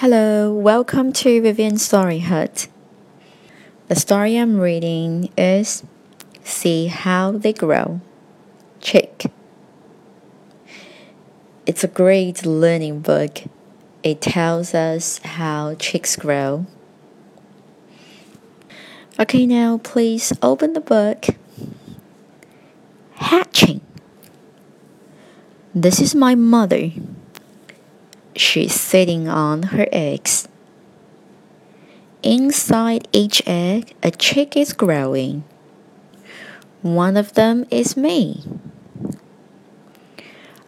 Hello, welcome to Vivian Story Hut. The story I'm reading is See How They Grow. Chick. It's a great learning book. It tells us how chicks grow. Okay, now please open the book. Hatching. This is my mother. She's sitting on her eggs. Inside each egg, a chick is growing. One of them is me.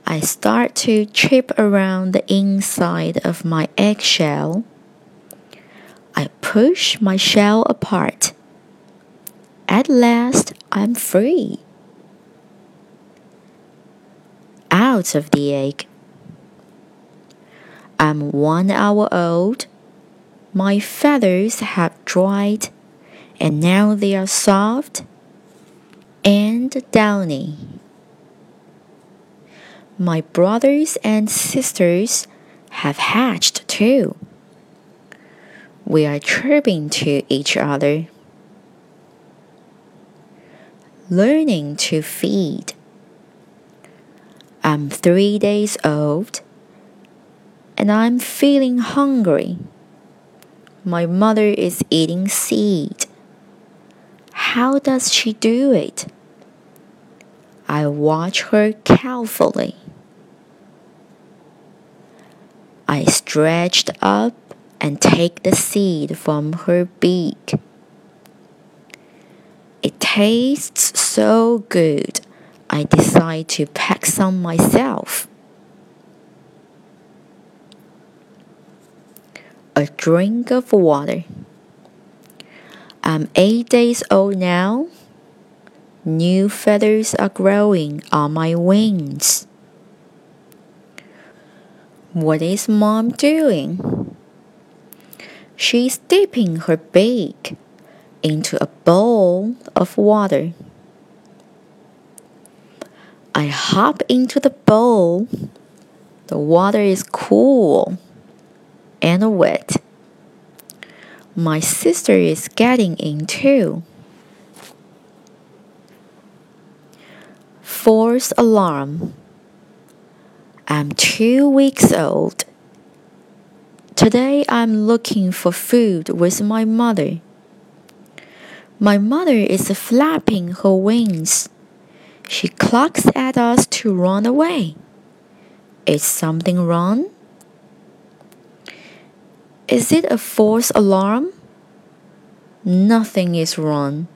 I start to chip around the inside of my eggshell. I push my shell apart. At last, I'm free. Out of the egg. I'm one hour old. My feathers have dried, and now they are soft and downy. My brothers and sisters have hatched too. We are chirping to each other, learning to feed. I'm three days old and I'm feeling hungry. My mother is eating seed. How does she do it? I watch her carefully. I stretched up and take the seed from her beak. It tastes so good, I decide to pack some myself. A drink of water. I'm eight days old now. New feathers are growing on my wings. What is mom doing? She's dipping her beak into a bowl of water. I hop into the bowl. The water is cool and wet. My sister is getting in too. False alarm. I'm two weeks old. Today I'm looking for food with my mother. My mother is flapping her wings. She clucks at us to run away. Is something wrong? Is it a false alarm? Nothing is wrong.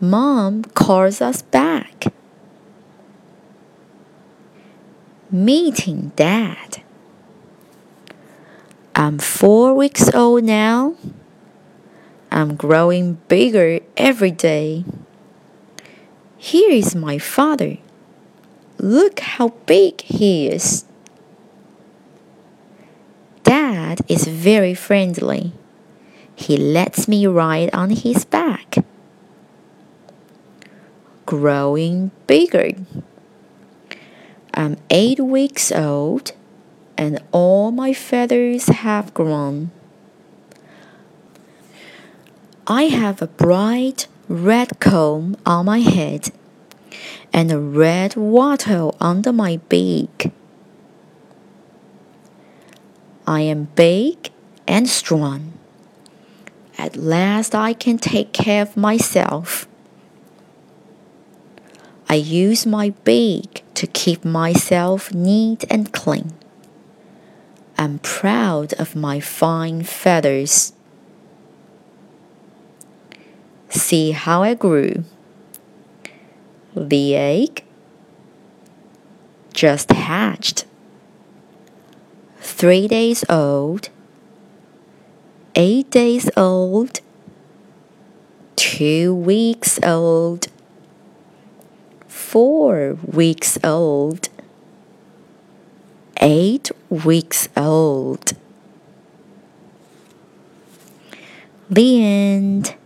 Mom calls us back. Meeting Dad. I'm four weeks old now. I'm growing bigger every day. Here is my father. Look how big he is. Dad is very friendly. He lets me ride on his back. Growing bigger. I'm eight weeks old and all my feathers have grown. I have a bright red comb on my head and a red wattle under my beak. I am big and strong. At last I can take care of myself. I use my beak to keep myself neat and clean. I'm proud of my fine feathers. See how I grew. The egg just hatched three days old, eight days old, two weeks old, four weeks old, eight weeks old. The end.